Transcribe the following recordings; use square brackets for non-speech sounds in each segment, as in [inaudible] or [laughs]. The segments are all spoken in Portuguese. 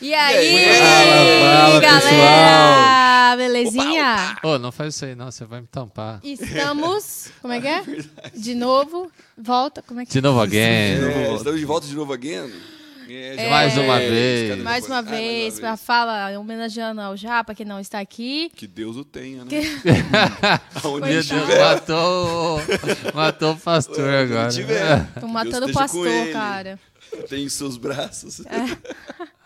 E aí, Fala, fala, galera? Belezinha? Ô, não faz isso aí não, você vai me tampar. Estamos. [laughs] Como é que é? De novo. Volta. Como é que De novo alguém. É, estamos de volta de novo again. É, já Mais é, uma cadê vez. depois? Mais uma Ah, vez, mais pra fala, homenageando ao Japa, que não está aqui. Que Deus o tenha, né? Que- [laughs] Aonde. Deus, matou, matou o pastor Onde agora. tiver. Tô matando o pastor, cara. Tem em seus braços. Muito [laughs]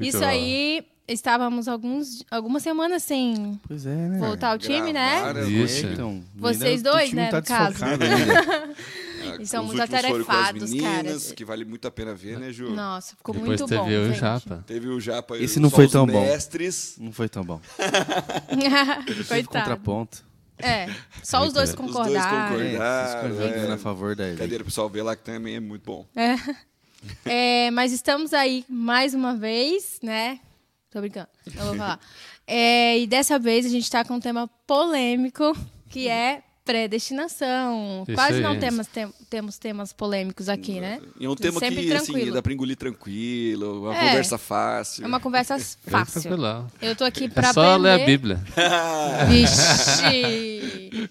Isso bom. aí, estávamos alguns, algumas semanas sem Pois é, né? voltar ao time, né? Isso. É, então, Vocês dois, né, tá no caso. ainda. [laughs] Ah, Eles são muito atarefados, cara. que vale muito a pena ver, né, Ju? Nossa, ficou Depois muito teve bom. eu e o. Japa. Teve o Japa e Esse não foi tão bom. mestres. Não foi tão bom. [laughs] Teve Coitado. contraponto. É, só os dois bem. Os dois concordaram. concordaram. É, é. a favor da Brincadeira, o pessoal vê lá que também é muito bom. É, mas estamos aí mais uma vez, né? Tô brincando, eu vou falar. É, e dessa vez a gente tá com um tema polêmico, que é predestinação. Isso Quase aí. não temos, tem- temos temas polêmicos aqui, né? E é um tema Sempre que, assim, tranquilo. dá pra engolir tranquilo, uma É. conversa fácil. É uma conversa fácil. Eu tô aqui É pra só aprender. ler a Bíblia. [laughs] Vixe!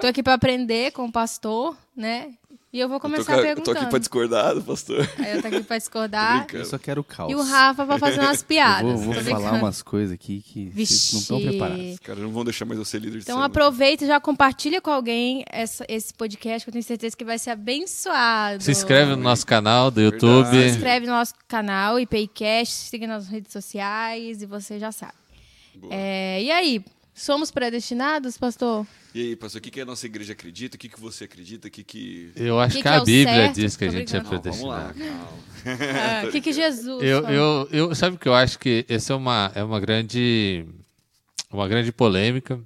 Tô aqui pra aprender com o pastor, né? E eu vou Eu tô, começar ca- eu tô perguntando. aqui pra discordar do pastor. Aí eu tô aqui pra [laughs] discordar. Eu só quero caos. E o Rafa pra fazer umas [laughs] Eu piadas. vou, vou Tô falar umas coisas aqui que vocês não estão Vixe. preparados. Os caras não vão deixar mais eu ser líder de Então aproveita e já compartilha com alguém essa- esse podcast, que eu tenho certeza que vai ser abençoado. Se inscreve no nosso canal do Verdade. YouTube. Se inscreve no nosso canal, IPCast, siga nas redes sociais e você já sabe. É, e aí, somos predestinados, pastor? E aí, pastor, o que, que a nossa igreja acredita? O que, que você acredita? O que, que... Eu acho Que que, que é a Bíblia certo? diz que a Tô gente é brincando. Não, vamos lá, predestinado. calma. Ah, O que, que [laughs] Jesus Eu, eu, eu, sabe o que eu acho que essa é uma, é uma grande uma grande polêmica,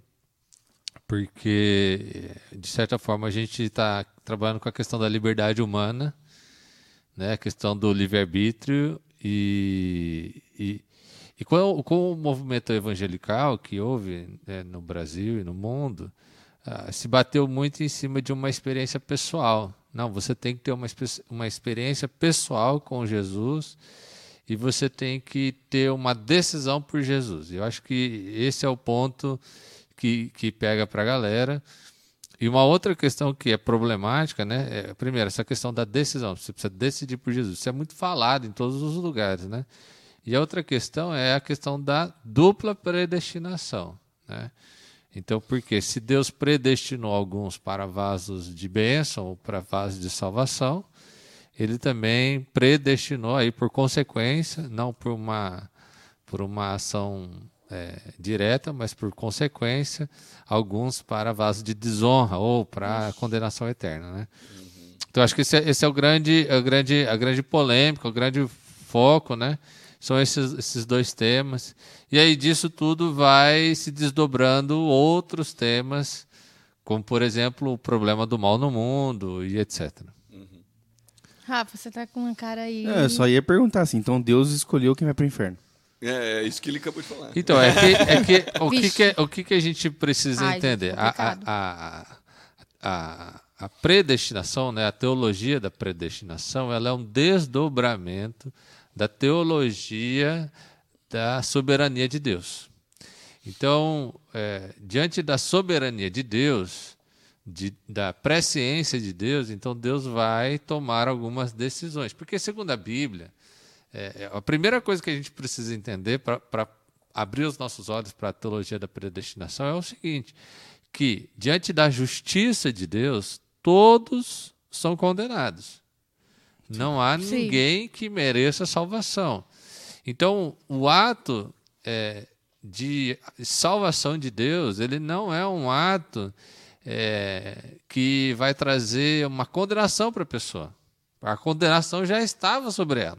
porque de certa forma a gente está trabalhando com a questão da liberdade humana, né, a questão do livre-arbítrio e, e, e com, com o movimento evangelical que houve né, no Brasil e no mundo, ah, se bateu muito em cima de uma experiência pessoal. Não, você tem que ter uma, uma experiência pessoal com Jesus e você tem que ter uma decisão por Jesus. Eu acho que esse é o ponto que, que pega para a galera. E uma outra questão que é problemática, né? É, primeiro, essa questão da decisão. Você precisa decidir por Jesus. Isso é muito falado em todos os lugares, né? E a outra questão é a questão da dupla predestinação, né? Então, porque se Deus predestinou alguns para vasos de bênção ou para vasos de salvação, ele também predestinou aí por consequência, não por uma por uma ação é, direta, mas por consequência, alguns para vasos de desonra ou para condenação eterna, né? Então acho que esse é, esse é o grande, a grande, a grande polêmica, o grande foco, né? São esses, esses dois temas. E aí disso tudo vai se desdobrando outros temas, como por exemplo o problema do mal no mundo e etc. Rafa, você tá com uma cara aí. É, eu só ia perguntar assim, então Deus escolheu quem vai pro inferno. É, é isso que ele acabou de falar. Então, é que, é que, [laughs] o, que, que, é- o que, que a gente precisa Ai, gente, entender? A, complicado. a, a, a, a predestinação, né, a teologia da predestinação, ela é um desdobramento da teologia da soberania de Deus. Então, é, diante da soberania de Deus, de- da presciência de Deus, então Deus vai tomar algumas decisões. Porque, segundo a Bíblia, é, é, a primeira coisa que a gente precisa entender para abrir os nossos olhos para a teologia da predestinação é o seguinte: que diante da justiça de Deus, todos são condenados. Não há Sim. ninguém que mereça salvação. Então, o ato é, de salvação de Deus, ele não é um ato é, que vai trazer uma condenação para a pessoa. A condenação já estava sobre ela.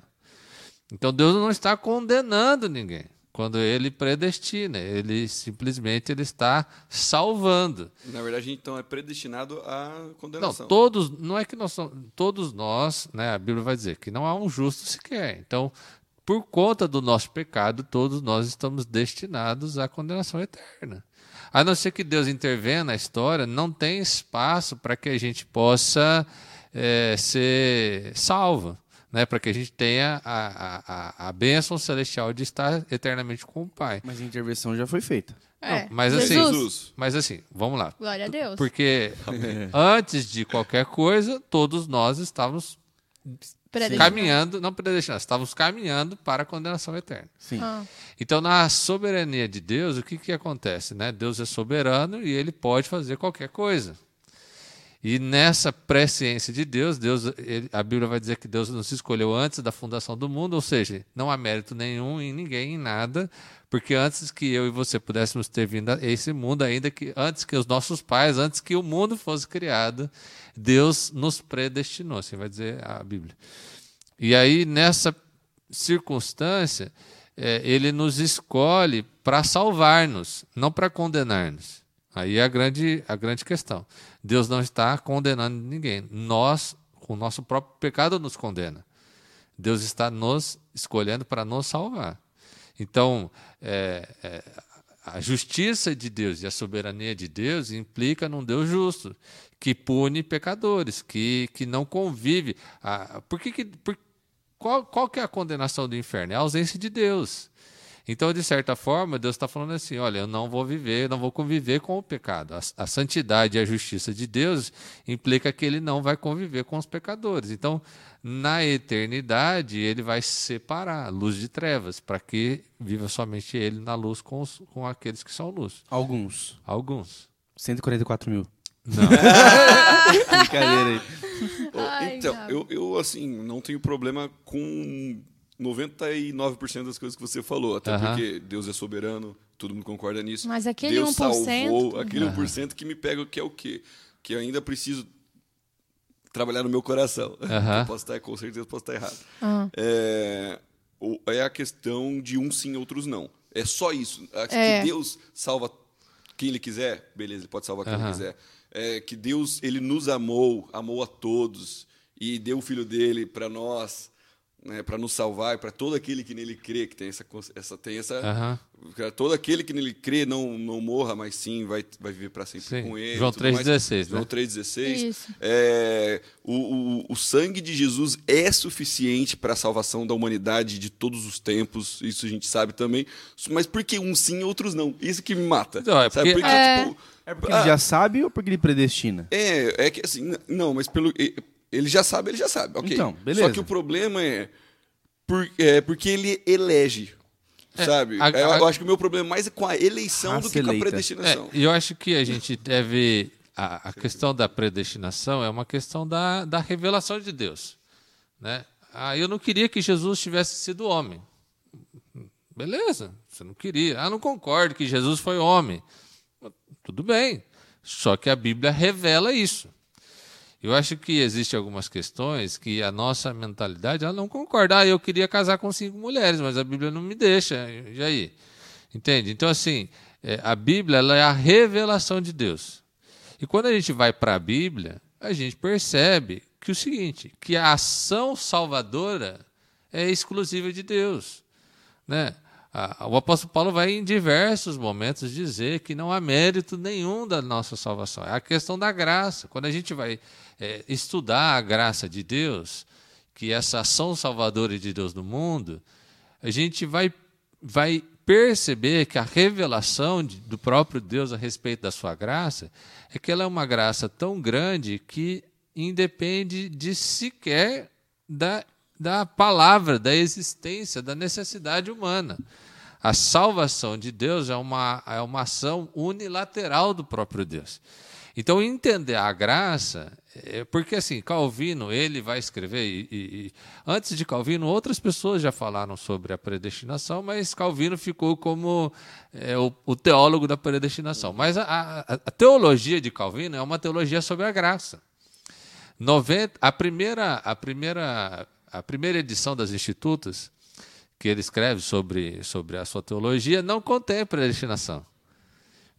Então Deus não está condenando ninguém quando ele predestina, ele simplesmente ele está salvando. Na verdade, então é predestinado à Não, condenação. todos, não é que nós somos, todos nós, né, a Bíblia vai dizer que não há um justo sequer. Então, por conta do nosso pecado, todos nós estamos destinados à condenação eterna. A não ser que Deus intervenha na história, não tem espaço para que a gente possa eh, ser salvo. Né, para que a gente tenha a, a, a, a bênção celestial de estar eternamente com o Pai. Mas a intervenção já foi feita. É, Não, mas assim- Jesus. Mas assim, vamos lá. glória a Deus. Porque antes de qualquer coisa, todos nós estávamos caminhando, não predestinados, estávamos caminhando para a condenação eterna. Sim. Ah, Então, na soberania de Deus, o que, que acontece? Né? Deus é soberano e ele pode fazer qualquer coisa. E nessa presciência de Deus, Deus ele- a Bíblia vai dizer que Deus nos escolheu antes da fundação do mundo, ou seja, não há mérito nenhum em ninguém, em nada, porque antes que eu e você pudéssemos ter vindo a esse mundo, ainda que antes que os nossos pais, antes que o mundo fosse criado, Deus nos predestinou, assim vai dizer a Bíblia. E aí, nessa circunstância, é, ele nos escolhe para salvar-nos, não para condenar-nos. Aí é a grande, a grande questão. Deus não está condenando ninguém. Nós, com o nosso próprio pecado, nos condena. Deus está nos escolhendo para nos salvar. Então, é, é, a justiça de Deus e a soberania de Deus implica num Deus justo, que pune pecadores, que, que não convive. Ah, por que, que por, qual, qual que é a condenação do inferno? É a ausência de Deus. Então, de certa forma, Deus está falando assim: olha, eu não vou viver, eu não vou conviver com o pecado. A, a santidade e a justiça de Deus implica que ele não vai conviver com os pecadores. Então, na eternidade, ele vai separar luz de trevas, para que viva somente ele na luz com, os, com aqueles que são luz. Alguns. Alguns. 144 mil. Não. [laughs] Brincadeira aí. Ai, então, eu, eu, assim, não tenho problema com 99% das coisas que você falou. Até porque Deus é soberano, todo mundo concorda nisso. Mas aquele Deus 1%, salvou aquele 1% que me pega, que é o quê? Que eu ainda preciso trabalhar no meu coração. [laughs] Eu posso estar, com certeza, posso estar errado. É, o- é a questão de uns sim, outros não. É só isso. É. Que Deus salva quem Ele quiser, beleza, Ele pode salvar quem. Ele quiser. É, que Deus ele nos amou, amou a todos e deu o Filho dele para nós, né, para nos salvar e para todo aquele que nele crê, que tem essa, essa tem essa. Cara, Todo aquele que nele crê não, não morra, mas sim vai, vai viver para sempre Sim. com ele. João tudo mais. 3,16, João né? 3,16. Isso. É, o, o, o sangue de Jesus é suficiente para a salvação da humanidade de todos os tempos, isso a gente sabe também. Mas por que uns sim e outros não? Isso que me mata. Não, é sabe? porque- Porque, É. tipo, É porque ele já sabe ou porque ele predestina? é, é que assim, não, mas pelo. Ele já sabe, ele já sabe, ok. Então, beleza. Só que o problema é, por, é porque ele elege. sabe? a- eu, a- eu acho que o meu problema mais é com a eleição do que com a eleita. predestinação. É, e eu acho que a gente deve. A, a questão da predestinação é uma questão da, da revelação de Deus. Né? Ah, eu não queria que Jesus tivesse sido homem. Beleza, você não queria. Ah, não concordo que Jesus foi homem. Tudo bem. Só que a Bíblia revela isso. Eu acho que existem algumas questões que a nossa mentalidade ela não concorda. Ah, eu queria casar com cinco mulheres, mas a Bíblia não me deixa. E aí? Entende? Então, assim, é, a Bíblia ela é a revelação de Deus. E quando a gente vai para a Bíblia, a gente percebe que o seguinte, que a ação salvadora é exclusiva de Deus. Né? O apóstolo Paulo vai em diversos momentos dizer que não há mérito nenhum da nossa salvação. É a questão da graça. Quando a gente vai é, estudar a graça de Deus, que essa ação salvadora de Deus no mundo, a gente vai, vai perceber que a revelação de- do próprio Deus a respeito da sua graça é que ela é uma graça tão grande que independe de sequer da, da palavra, da existência, da necessidade humana. A salvação de Deus é uma, é uma ação unilateral do próprio Deus. Então, entender a graça, é porque assim, Calvino, ele vai escrever, e, e- e antes de Calvino, outras pessoas já falaram sobre a predestinação, mas Calvino ficou como é, o, o teólogo da predestinação. Mas a, a- a teologia de Calvino é uma teologia sobre a graça. 90, a, primeira, a, primeira, a primeira edição das Institutas, que ele escreve sobre, sobre a sua teologia, não contém a predestinação.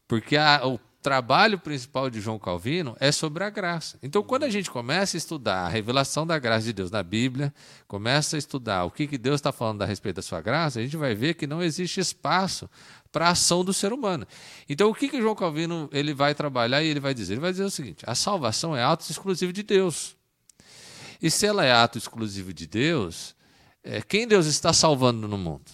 Porque a- o trabalho principal de João Calvino é sobre a graça. Então, quando a gente começa a estudar a revelação da graça de Deus na Bíblia, começa a estudar o que, que Deus está falando a respeito da sua graça, a gente vai ver que não existe espaço para a ação do ser humano. Então, o que, que João Calvino ele vai trabalhar e ele vai dizer? Ele vai dizer o seguinte: a salvação é auto exclusiva de Deus. E se ela é ato exclusivo de Deus, é, quem Deus está salvando no mundo?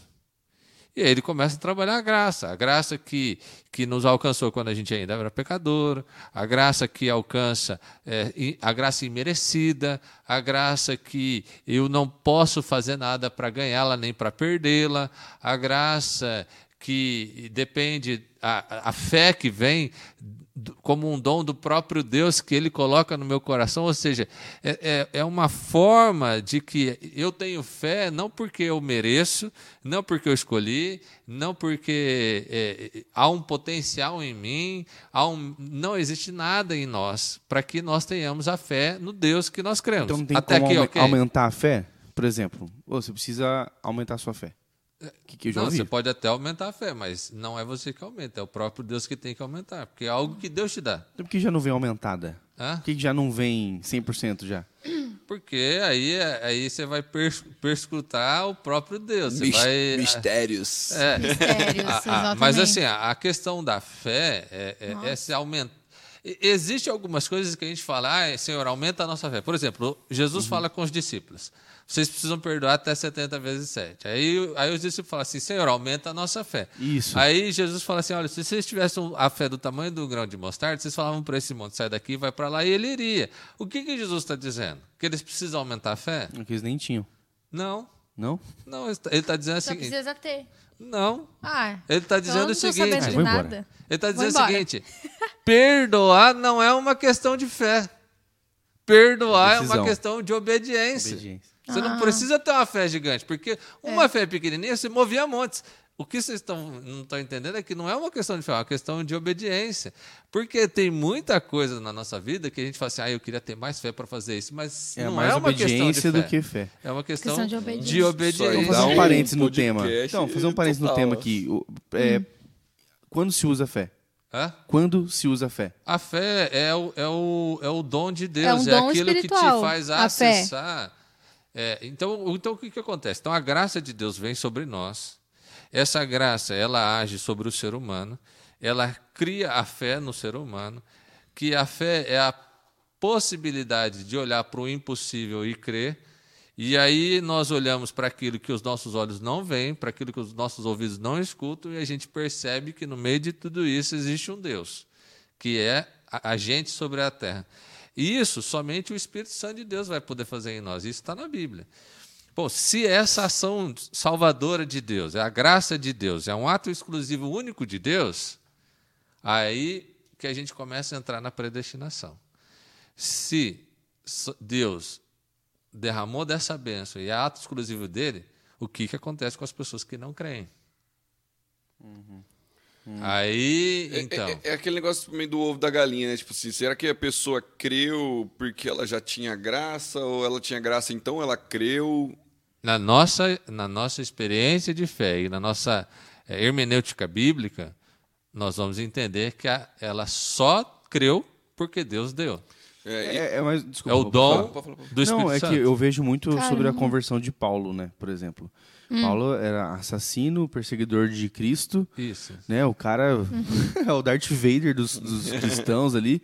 E aí ele começa a trabalhar a graça, a graça que, que nos alcançou quando a gente ainda era pecador, a graça que alcança é, a graça imerecida, a graça que eu não posso fazer nada para ganhá-la nem para perdê-la, a graça que depende, a, a fé que vem como um dom do próprio Deus que Ele coloca no meu coração, ou seja, é, é, é uma forma de que eu tenho fé não porque eu mereço, não porque eu escolhi, não porque é, há um potencial em mim, há um, não existe nada em nós para que nós tenhamos a fé no Deus que nós cremos. Então tem Até como aqui, aumentar a fé? Por exemplo, você precisa aumentar a sua fé. O que, que eu já Não, ouvi? você pode até aumentar a fé, mas não é você que aumenta, é o próprio Deus que tem que aumentar, porque é algo que Deus te dá. Então por que já não vem aumentada? Hã? Por que já não vem 100% já? Porque aí, aí você vai pers- perscrutar o próprio Deus. Você Mis- vai, Mistérios. É. Mistérios, Ah, ah, exatamente. mas assim, a, a questão da fé é, é, é se aumentar. Existem algumas coisas que a gente fala, ah, Senhor, aumenta a nossa fé. Por exemplo, Jesus fala com os discípulos: vocês precisam perdoar até 70 vezes 7. Aí, aí os discípulos falam assim: Senhor, aumenta a nossa fé. Isso. Aí Jesus fala assim: olha, se vocês tivessem a fé do tamanho do grão de mostarda, vocês falavam para esse monte, sai daqui, vai para lá, e ele iria. O que, que Jesus está dizendo? Que eles precisam aumentar a fé? É que eles nem tinham. Não. Não? Não, ele está dizendo o Só seguinte: precisa ter. não. Ah, Ele está então dizendo não o seguinte: Ah, ele está dizendo o seguinte: perdoar não é uma questão de fé. Perdoar é Decisão. uma questão de obediência. Obediência. Você Ah. não precisa ter uma fé gigante, porque É. uma fé pequenininha você movia montes. O que vocês estão, não estão entendendo é que não é uma questão de fé, é uma questão de obediência. Porque tem muita coisa na nossa vida que a gente fala assim, ah, eu queria ter mais fé para fazer isso, mas É não mais é uma questão de obediência fé. do que fé. É uma questão, Questão de de obediência. obediência. Só Vamos Dá fazer um parênteses no tema. Então, fazer um parênteses no tema aqui. É, Quando se usa fé? Hã? Quando se usa fé? A fé é o, é o, é o dom de Deus, É um dom aquilo que te espiritual, faz a fé. acessar. É, então, então, o que, que acontece? Então, a graça de Deus vem sobre nós. Essa graça, ela age sobre o ser humano. Ela cria a fé no ser humano. Que a fé é a possibilidade de olhar para o impossível e crer. E aí nós olhamos para aquilo que os nossos olhos não veem, para aquilo que os nossos ouvidos não escutam, e a gente percebe que no meio de tudo isso existe um Deus, que é a- agente sobre a terra. E isso somente o Espírito Santo de Deus vai poder fazer em nós. Isso está na Bíblia. Bom, se essa ação salvadora de Deus, é a graça de Deus, é um ato exclusivo único de Deus, aí que a gente começa a entrar na predestinação. Se Deus derramou dessa bênção e é ato exclusivo dele, o que, que acontece com as pessoas que não creem? Aí, É- então. É, é aquele negócio meio do ovo da galinha, né? Tipo assim, será que a pessoa creu porque ela já tinha graça? Ou ela tinha graça, então ela creu? Na nossa, na nossa experiência de fé e na nossa eh, hermenêutica bíblica, nós vamos entender que a- ela só creu porque Deus deu. É, e- É, é, mas, desculpa, É o dom do Espírito Não, é Santo. que eu vejo muito sobre a conversão de Paulo, né? Por exemplo. Paulo era assassino, perseguidor de Cristo, Isso. né? O cara é [laughs] o Darth Vader dos, dos [laughs] cristãos ali.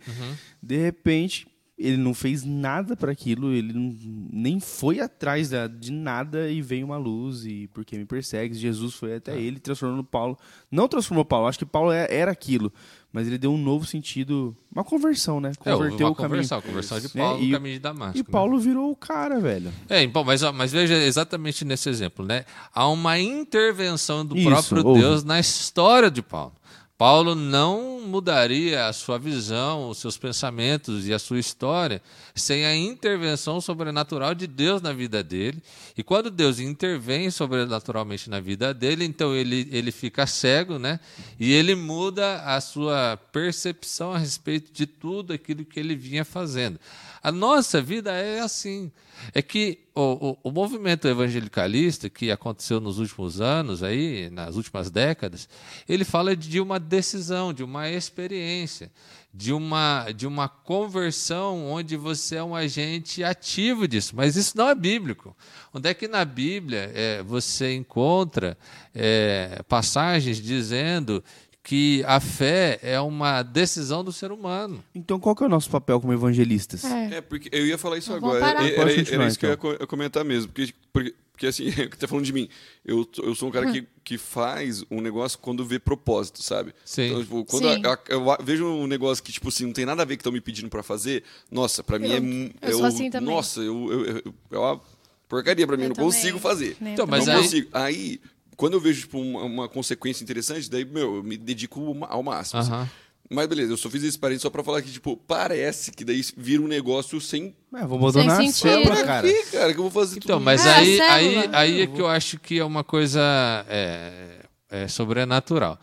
De repente, ele não fez nada para aquilo, ele não- nem foi atrás da- de nada e veio uma luz e porque me persegue, Jesus foi até ele transformando Paulo. Não transformou Paulo, acho que Paulo é- era aquilo, mas ele deu um novo sentido, uma conversão, né? É, Converteu uma o caminho. conversão, conversão de Né? Paulo E- no caminho de Damasco. E né? Paulo virou o cara, velho. É, bom, mas, mas veja exatamente nesse exemplo, né? Há uma intervenção do Isso, próprio houve. Deus na história de Paulo. Paulo não mudaria a sua visão, os seus pensamentos e a sua história sem a intervenção sobrenatural de Deus na vida dele. E quando Deus intervém sobrenaturalmente na vida dele, então ele, ele fica cego, né? E ele muda a sua percepção a respeito de tudo aquilo que ele vinha fazendo. A nossa vida é assim. É que o, o, o movimento evangelicalista que aconteceu nos últimos anos, aí, nas últimas décadas, ele fala de uma decisão, de uma experiência, de uma, de uma conversão onde você é um agente ativo disso. Mas isso não é bíblico. Onde é que na Bíblia é, você encontra é, passagens dizendo que a fé é uma decisão do ser humano. Então qual que é o nosso papel como evangelistas? É. É, porque eu ia falar isso Então, vamos agora. parar. Era, era- era isso que eu ia então. co- eu comentar mesmo. Porque, porque, porque assim, [laughs] que tá falando de mim. Eu, eu sou um cara Hum. que, que faz um negócio quando vê propósito, sabe? Sim. Então, tipo, quando Sim. a- a- eu, a- vejo um negócio que, tipo assim, não tem nada a ver que estão me pedindo pra fazer, nossa, pra mim Eu- é. mu- eu sou assim também. Nossa, eu, eu, eu- é uma porcaria pra mim, Eu eu não também. consigo fazer. Nem Então, eu mas não aí- consigo. Aí, quando eu vejo tipo, uma, uma consequência interessante, daí, meu, eu me dedico ao máximo. assim. Mas beleza, eu só fiz esse parênteses só pra falar que, tipo, parece que daí vira um negócio sem. É, vou abandonar Sem a célula, Pra cara. cara? Que eu vou fazer Então, tudo mas É, aí, célula. aí, aí é que eu acho que é uma coisa é, é sobrenatural.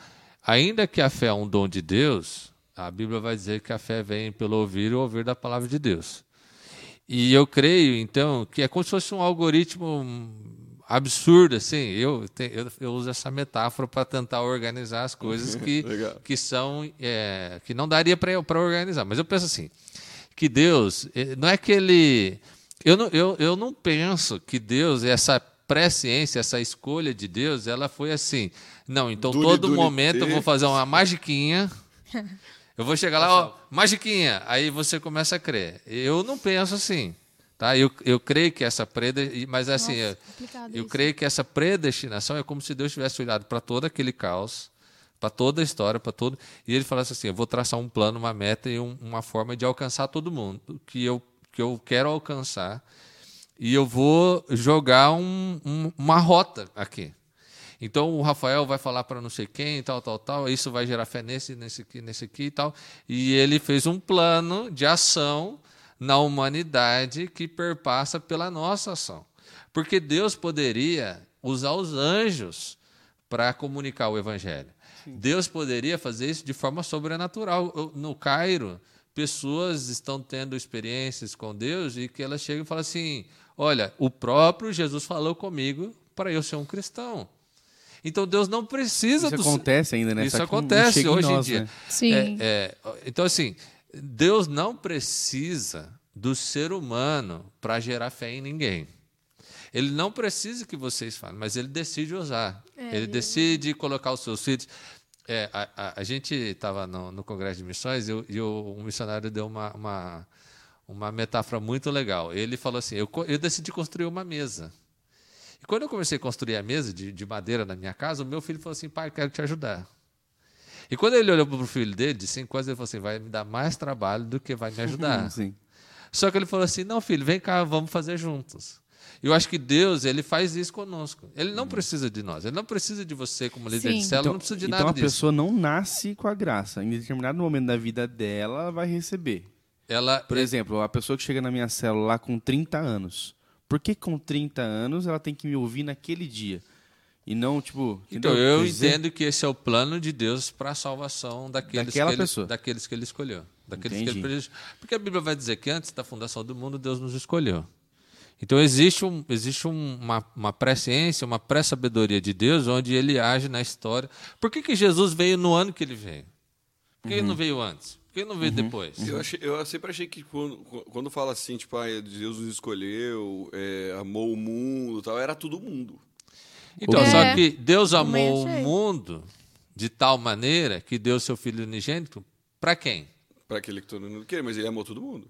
Ainda que a fé é um dom de Deus, a Bíblia vai dizer que a fé vem pelo ouvir e ouvir da palavra de Deus. E eu creio, então, que é como se fosse um algoritmo absurdo, assim. Eu, eu, eu uso essa metáfora para tentar organizar as coisas [laughs] que, que são é, que não daria para organizar. Mas eu penso assim, que Deus eh, não é que ele eu não, eu, eu não penso que Deus essa presciência, essa escolha de Deus, ela foi assim. Não, então todo momento eu vou fazer uma magiquinha. Eu vou chegar lá, ó, magiquinha. Aí você começa a crer. Eu não penso assim. Tá? Eu, eu creio que essa prede... mas assim, Nossa, eu, eu creio que essa predestinação é como se Deus tivesse olhado para todo aquele caos, para toda a história, para todo, e ele falasse assim: eu vou traçar um plano, uma meta e um- uma forma de alcançar todo mundo que eu que eu quero alcançar, e eu vou jogar um- um- uma rota aqui. Então o Rafael vai falar para não sei quem, tal, tal, tal, isso vai gerar fé nesse, nesse aqui, nesse aqui e tal. E ele fez um plano de ação na humanidade que perpassa pela nossa ação. Porque Deus poderia usar os anjos para comunicar o evangelho. Deus poderia fazer isso de forma sobrenatural. No Cairo, pessoas estão tendo experiências com Deus e que elas chegam e falam assim: Olha, o próprio Jesus falou comigo para eu ser um cristão. Então Deus não precisa Isso do acontece ainda, né? Isso Só acontece em hoje em nós, dia. né? Sim. É, é, então, assim, Deus não precisa do ser humano para gerar fé em ninguém. Ele não precisa que vocês falem, mas ele decide usar. É, ele decide colocar os seus filhos. É, a, a- a gente estava no, no Congresso de Missões e, o- e o- um missionário deu uma, uma, uma metáfora muito legal. Ele falou assim: eu, eu decidi construir uma mesa. E quando eu comecei a construir a mesa de, de madeira na minha casa, o meu filho falou assim: pai, eu quero te ajudar. E quando ele olhou para o filho dele, de cinco anos, ele falou assim: vai me dar mais trabalho do que vai me [laughs] ajudar. Sim. Só que ele falou assim: não, filho, vem cá, vamos fazer juntos. Eu acho que Deus, ele faz isso conosco. Ele não precisa de nós. Ele não precisa de você como líder Sim. de célula, Então, não precisa de então nada a disso. pessoa não nasce com a graça. Em determinado momento da vida dela, ela vai receber. Ela, Por exemplo, a pessoa que chega na minha célula lá com 30 anos. Por que com 30 anos ela tem que me ouvir naquele dia? E não, tipo. Então, eu entendo que esse é o plano de Deus para a salvação daqueles, Daquela que ele, pessoa. daqueles que ele escolheu. Daqueles que Entendi. ele prejudicou. Porque a Bíblia vai dizer que antes da fundação do mundo, Deus nos escolheu. Então, existe, um, existe um- uma, uma presciência, uma pré-sabedoria de Deus, onde ele age na história. Por que, que Jesus veio no ano que ele veio? Por que ele não veio antes? Por que ele não veio depois? Eu, achei- eu sempre achei que quando, quando fala assim, tipo, ah, Deus nos escolheu, é, amou o mundo tal, era todo mundo. Então, É. só que Deus amou o mundo de tal maneira que deu seu Filho unigênito para quem? Pra aquele que todo mundo queria, mas ele amou todo mundo.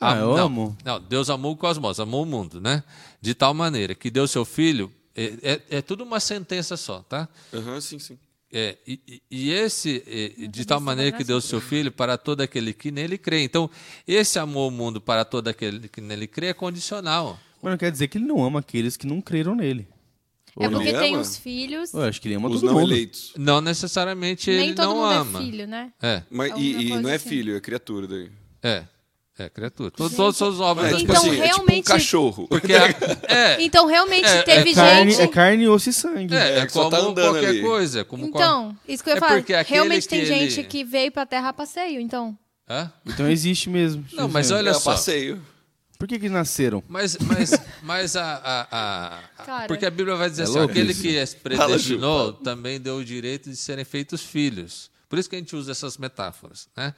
Ah, eu não, amo. Não, Deus amou o cosmos, amou o mundo, né? De tal maneira que deu seu filho. É, é, é tudo uma sentença só, tá? Aham, sim, sim. É, e, e- e esse, é, de tal maneira que deu seu filho para todo aquele que nele crê. Então, esse amor ao mundo para todo aquele que nele crê é condicional. Mas não quer dizer que ele não ama aqueles que não creram nele. É Ou porque tem ama? os filhos. Eu acho que ele ama Os todo não mundo. eleitos. Não necessariamente Nem ele todo não mundo ama. é filho, né? É, Mas, Alguma e, e coisa não é assim. filho, é criatura daí. é, é criatura. Todos, todos são os obras É, da tipo Então, assim, é tipo um realmente- cachorro. Porque a- [laughs] é, Então, realmente É, é teve Carne, gente. é carne, osso e sangue. é, é É, que só como tá andando qualquer ali. coisa. Como qual- Então, isso que eu ia É falar. porque aquele Realmente tem que gente ele- que veio pra terra a passeio, então. Hã? Então existe mesmo. Não, mas olha é só. passeio. Por que que nasceram? Mas, mas, [laughs] mas a, a- a- Cara. Porque a Bíblia vai dizer É assim: ó, louco aquele isso. que as Fala, predestinou também deu o direito de serem feitos filhos. Por isso que a gente usa essas metáforas, né?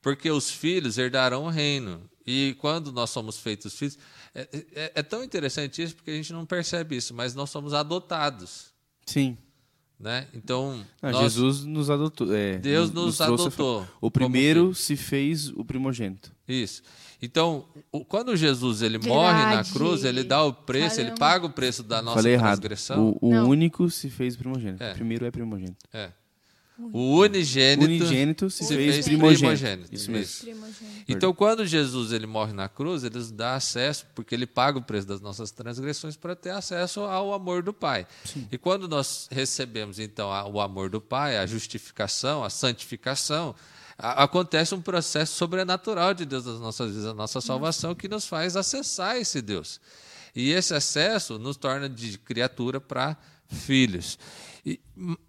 Porque os filhos herdarão o reino. E quando nós somos feitos filhos. É, é- é tão interessante isso porque a gente não percebe isso, mas nós somos adotados. Sim. Né? Então, Não, nós- Jesus nos adotou. é, Deus nos a- adotou O primeiro se fez o primogênito. Isso. Então, o- quando Jesus ele morre na Verdade. cruz, ele dá o preço, ele Caramba. paga o preço da nossa Falei errado. transgressão. O, o Não. único se fez primogênito. É. O primeiro é primogênito. É. O unigênito, Unigênito se, se fez, fez primogênito. primogênito. Isso mesmo. Isso. Primogênito. Então, quando Jesus ele morre na cruz, ele nos dá acesso, porque ele paga o preço das nossas transgressões para ter acesso ao amor do Pai. E quando nós recebemos, então, o amor do Pai, a justificação, a santificação, acontece um processo sobrenatural de Deus nas nossas vidas, a nossa salvação, que nos faz acessar esse Deus. E esse acesso nos torna de criatura para filhos. E-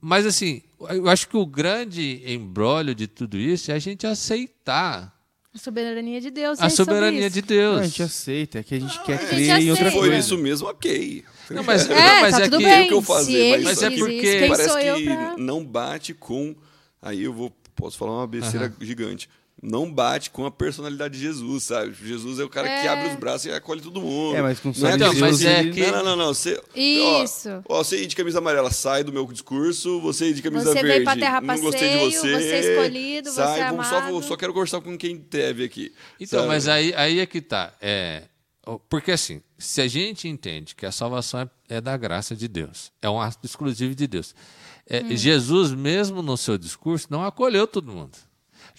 mas, assim, eu acho que o grande embrólio de tudo isso é a gente aceitar A soberania de Deus. a é soberania de Não, Deus. a gente aceita, é que a gente quer gente crer em outra aceita. Foi coisa. isso mesmo, ok. Não, mas, [laughs] É, não, mas tá é tudo que bem. o que eu fazer, mas é porque isso, Parece que pra... não bate com. Aí eu vou posso falar uma besteira gigante. Não bate com a personalidade de Jesus, sabe? Jesus é o cara que É. abre os braços e acolhe todo mundo. É, mas com não é Então, mas é que- Não, não, não, não. Você, Isso. Ó, ó, você ir de camisa amarela, sai do meu discurso. Você ir de camisa Você verde. veio pra terra não gostei de você. você é escolhido, sai, você é vamos- só, amado. vou- só quero conversar com quem deve aqui. Então, sabe? mas aí, aí é que tá. É, porque assim, se a gente entende que a salvação é, é da graça de Deus, é um ato exclusivo de Deus. É, Hum. Jesus, mesmo no seu discurso, não acolheu todo mundo.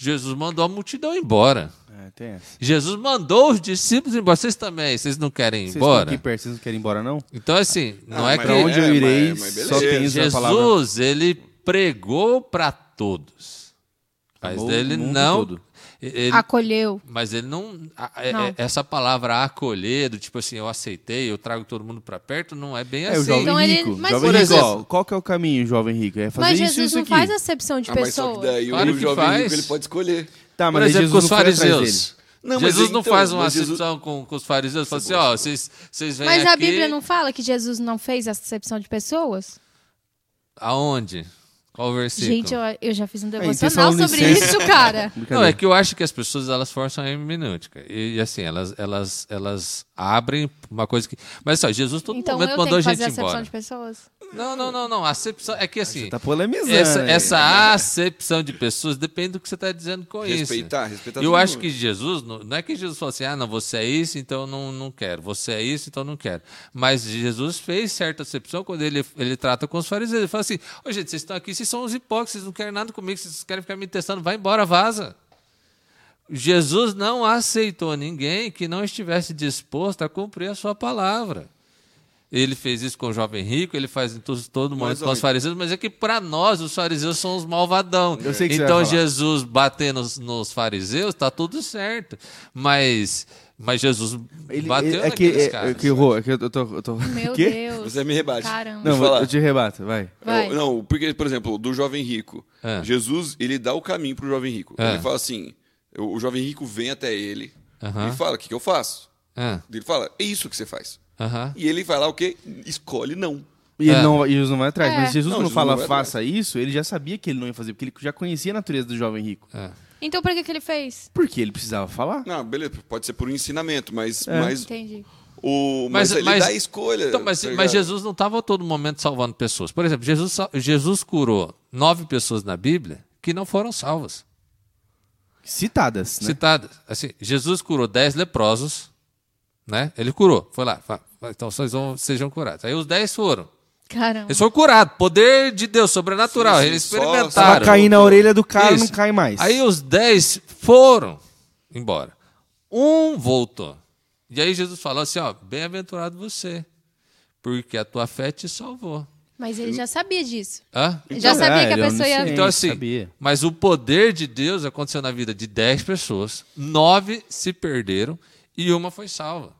Jesus mandou a multidão embora. É, tem essa. Jesus mandou os discípulos embora. Vocês também, vocês não querem ir Vocês embora? aqui perto, vocês não querem ir embora, não? Então, assim, não Ah, é que Pra onde É, eu irei, mas- mas só palavra. Jesus, ele pregou para todos. Mas Amou ele não. todo. Ele, Acolheu. Mas ele não, Não. é- Essa palavra acolher, do tipo assim, eu aceitei, eu trago todo mundo para perto, não é bem É, o assim. jovem Então ele- rico. mas- jovem Por rico, exemplo- qual que é o caminho, jovem rico? É fazer Mas isso Jesus isso não aqui. faz acepção de Ah, mas só que pessoas. daí Claro o que jovem faz. rico ele pode escolher. Tá, Por mas aí exemplo, Jesus com os fariseus. dele. Não, mas Jesus não então, faz uma mas Jesus- acepção com, com os fariseus. Fala assim, ó, vocês, vocês vêm Mas aqui... a Bíblia não fala que Jesus não fez acepção de pessoas? Aonde? Qual versículo? Gente, eu, eu já fiz um devocional sobre isso, cara. [laughs] Não, é que eu acho que as pessoas elas forçam a hermenêutica. E, e, assim, elas, elas, elas abrem uma coisa que. Mas só, Jesus todo Então momento eu mandou tenho a que gente fazer acepção embora. de pessoas? Não, não, não, não. A acepção é que assim. Você tá polemizando. Essa, aí. essa acepção de pessoas depende do que você está dizendo com isso. Respeitar, respeitar Eu acho mundo. que Jesus, não não é que Jesus falou assim, ah, não, você é isso, então não, não quero. Você é isso, então não quero. Mas Jesus fez certa acepção quando ele, ele trata com os fariseus. Ele fala assim, ô gente, vocês estão aqui, vocês são os hipócritas, vocês não querem nada comigo, vocês querem ficar me testando, vai embora, vaza. Jesus não aceitou ninguém que não estivesse disposto a cumprir a sua palavra. Ele fez isso com o jovem rico, ele faz em todo, todo momento com os fariseus, mas é que para nós os fariseus são os malvadão. Eu sei que você então. Jesus bater nos, nos fariseus, tá tudo certo. Mas, mas Jesus Ele, bateu ele- é que, naqueles é, caras. é que é que eu tô, eu tô... Meu [laughs] Quê? Deus. Você me rebate. Caramba. Não, eu te rebato, vai. Vai. Eu- não, porque, por exemplo, do jovem rico. É. Jesus, ele dá o caminho pro jovem rico. É. Ele fala assim: o, o jovem rico vem até ele Aham. e fala: o que, que eu faço? Ah, Ele fala: é isso que você faz. aham. E ele vai lá o quê? Escolhe não. E ele É. não, e Jesus não vai atrás. É. Mas Jesus, Não, quando Jesus fala não vai atrás. faça isso, ele já sabia que ele não ia fazer, porque ele já conhecia a natureza do jovem rico. é. Então por que, que ele fez? Porque ele precisava falar. Não, beleza, pode ser por um ensinamento, mas, É. mas, Entendi. o, mas, Mas- ele mas- dá a escolha. Então, mas, tá mas? Jesus não estava a todo momento salvando pessoas. Por exemplo, Jesus, Jesus curou nove pessoas na Bíblia que não foram salvas. Citadas, né? Citadas. Assim, Jesus curou dez leprosos, né? Ele curou, foi lá. Então vocês vão, sejam curados. Aí os dez foram. Caramba. Eles foram curados. Poder de Deus, sobrenatural. Sim, sim, Eles só- experimentaram. caindo na orelha do cara, Isso. não cai mais. Aí os dez foram embora. Um voltou. E aí Jesus falou assim: ó, bem-aventurado você, porque a tua fé te salvou. Mas ele já sabia disso. Hã? Ele já sabia que a é pessoa ia. Então, assim, sabia. mas o poder de Deus aconteceu na vida de dez pessoas, nove se perderam e uma foi salva.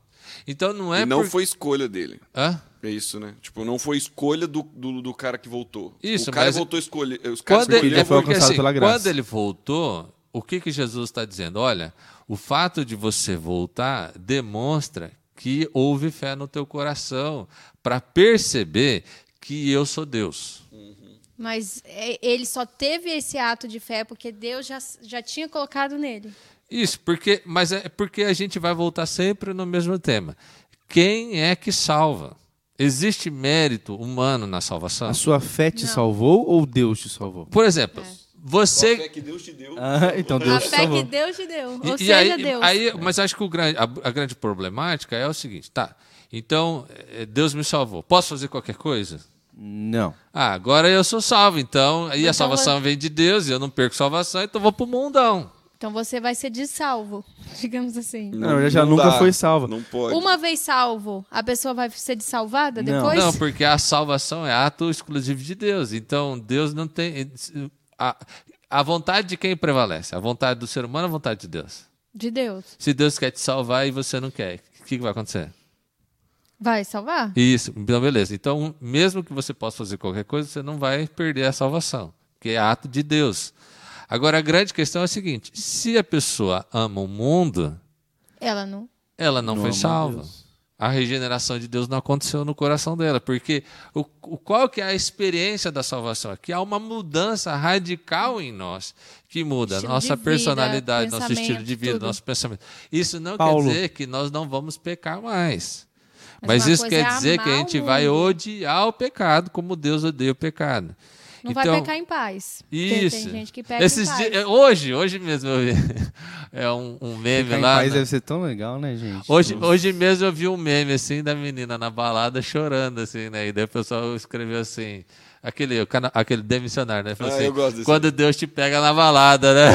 Então não é E não por- foi escolha dele. Hã? É isso, né? Tipo, não foi escolha do, do, do cara que voltou. Isso, o cara mas- voltou a escolher. Os caras Quando ele, é foi porque, alcançado assim, pela graça. quando ele voltou, o que, que Jesus está dizendo? Olha, o fato de você voltar demonstra que houve fé no teu coração para perceber que eu sou Deus. Mas é, ele só teve esse ato de fé porque Deus já, já tinha colocado nele. Isso, porque, mas é porque a gente vai voltar sempre no mesmo tema. Quem é que salva? Existe mérito humano na salvação? A sua fé te Não. salvou ou Deus te salvou? Por exemplo, A fé você. que Deus te deu. Ah, então A Deus te fé salvou. que Deus te deu. Ou E- e seja, aí, Deus. aí- mas acho que o grande, a, a grande problemática é o seguinte, tá? Então, eh, Deus me salvou. Posso fazer qualquer coisa? Não. Ah, agora eu sou salvo, então. Aí a Então salvação vem de Deus e eu não perco salvação, então eu vou pro mundão. Então você vai ser dessalvo, [laughs] digamos assim. Na verdade, ela nunca foi salva. Não pode. Uma vez salvo, a pessoa vai ser dessalvada Não. depois? Não, porque a salvação é ato exclusivo de Deus. Então, Deus não tem. A, a vontade de quem prevalece? A vontade do ser humano ou a vontade de Deus? De Deus. Se Deus quer te salvar e você não quer, o que, que vai acontecer? Vai salvar? Isso, então beleza. Então, mesmo que você possa fazer qualquer coisa, você não vai perder a salvação, que é ato de Deus. Agora, a grande questão é a seguinte: se a pessoa ama o mundo, Ela não. ela não, Não foi salva. A regeneração de Deus não aconteceu no coração dela, porque o, o- qual que é a experiência da salvação? Que há uma mudança radical em nós, que muda a Estilo nossa vida, personalidade, nosso estilo de vida, tudo. nosso pensamento. Isso não Paulo. quer dizer que nós não vamos pecar mais. Mas isso coisa quer é dizer que a gente vai odiar o pecado como Deus odeia o pecado. Não Então, vai pecar em paz. Porque Isso. Tem gente que peca Esses em paz. dias- hoje, hoje mesmo eu vi [laughs] é um, um meme em lá. paz né? deve ser tão legal, né, gente? Hoje, hoje mesmo eu vi um meme assim da menina na balada chorando, assim, né? E daí o pessoal escreveu assim. Aquele, aquele demissionário, né? Falou Ah, assim, eu gosto desse. Quando Deus te pega na balada, né?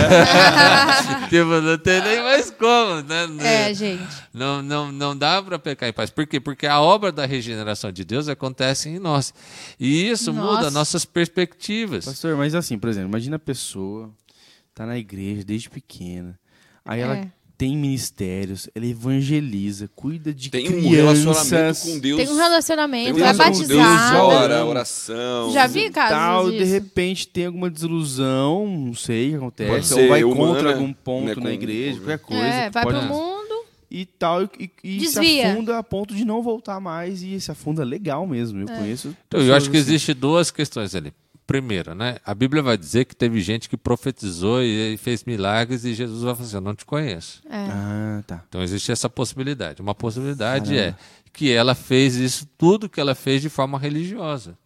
[laughs] tipo, não tem nem mais como, né? É, gente. Não, não, não dá para pecar em paz. Por quê? Porque a obra da regeneração de Deus acontece em nós. E isso Nossa. muda nossas perspectivas. Pastor, mas assim, por exemplo, imagina a pessoa tá na igreja desde pequena, aí ela É. tem ministérios, ela evangeliza, cuida de Tem um crianças. relacionamento com Deus. Tem um relacionamento, Tem um é batizada. ora, oração. Já vi casos tal, disso. de repente tem alguma desilusão, não sei o que acontece, ou vai humana, contra algum ponto né, na igreja, qualquer coisa. É, vai pode- pro mundo. E tal, e, e- e se afunda a ponto de não voltar mais, e se afunda legal mesmo, eu conheço. Então, eu acho que assim. existe duas questões ali. Primeiro, né? A Bíblia vai dizer que teve gente que profetizou e fez milagres e Jesus vai falar assim, eu não te conheço. É. Ah, tá. Então existe essa possibilidade. Uma possibilidade é que ela fez isso, tudo que ela fez de forma religiosa.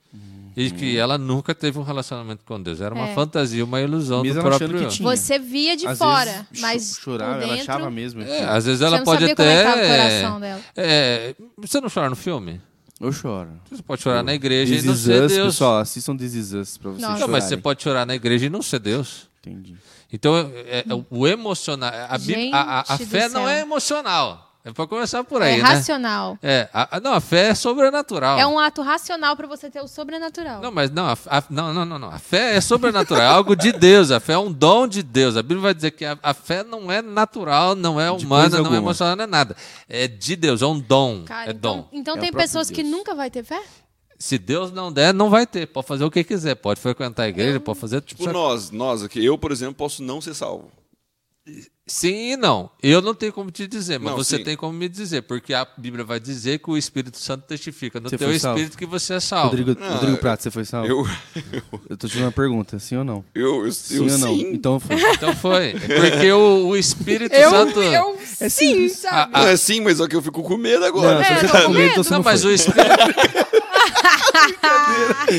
E que ela nunca teve um relacionamento com Deus. Era uma É. fantasia, uma ilusão Mesmo do ela próprio. que tinha. Você via de Às fora, vezes, mas chorava, por ela dentro, achava mesmo. que- É, às vezes ela não pode sabia até. como é que tava o coração dela. é, você não chora no filme? Eu choro. Você pode chorar na igreja This e não ser Us, Deus. pessoal, assistam This Is Us pra vocês. Não, mas você chorarem. pode chorar na igreja e não ser Deus. Entendi. Então, é- é- o emocional. A, a- a- a fé não é emocional. É para começar por aí, é né? racional. É, a- não, a fé é sobrenatural. É um ato racional pra você ter o sobrenatural. Não, mas não, a, a- não, não, não, não. A fé é sobrenatural, é algo de Deus. A fé é um dom de Deus. A Bíblia vai dizer que a, a fé não é natural, não é humana, não é alguma. emocional, não é nada. É de Deus, é um dom. Cara, é então, dom. então É tem pessoas que Deus. nunca vai ter fé? Se Deus não der, não vai ter. Pode fazer o que quiser. Pode frequentar a igreja, pode fazer. Tipo, nós, nós aqui, eu, por exemplo, posso não ser salvo. Sim e não. Eu não tenho como te dizer, mas Não, você sim. tem como me dizer, porque a Bíblia vai dizer que o Espírito Santo testifica no Você teu espírito que você é salvo. Rodrigo, Não, Rodrigo eu- Prato, você foi salvo? Eu, Eu tô te fazendo uma pergunta, sim ou não? eu, eu, Sim eu ou não? sim. Então foi. [laughs] Então foi. Porque o, o Espírito Santo. É sim, sabe? Não, é sim, mas só que eu fico com medo agora. Não, se É, você eu tá com medo, então você Não, não mas foi. o Espírito. [laughs]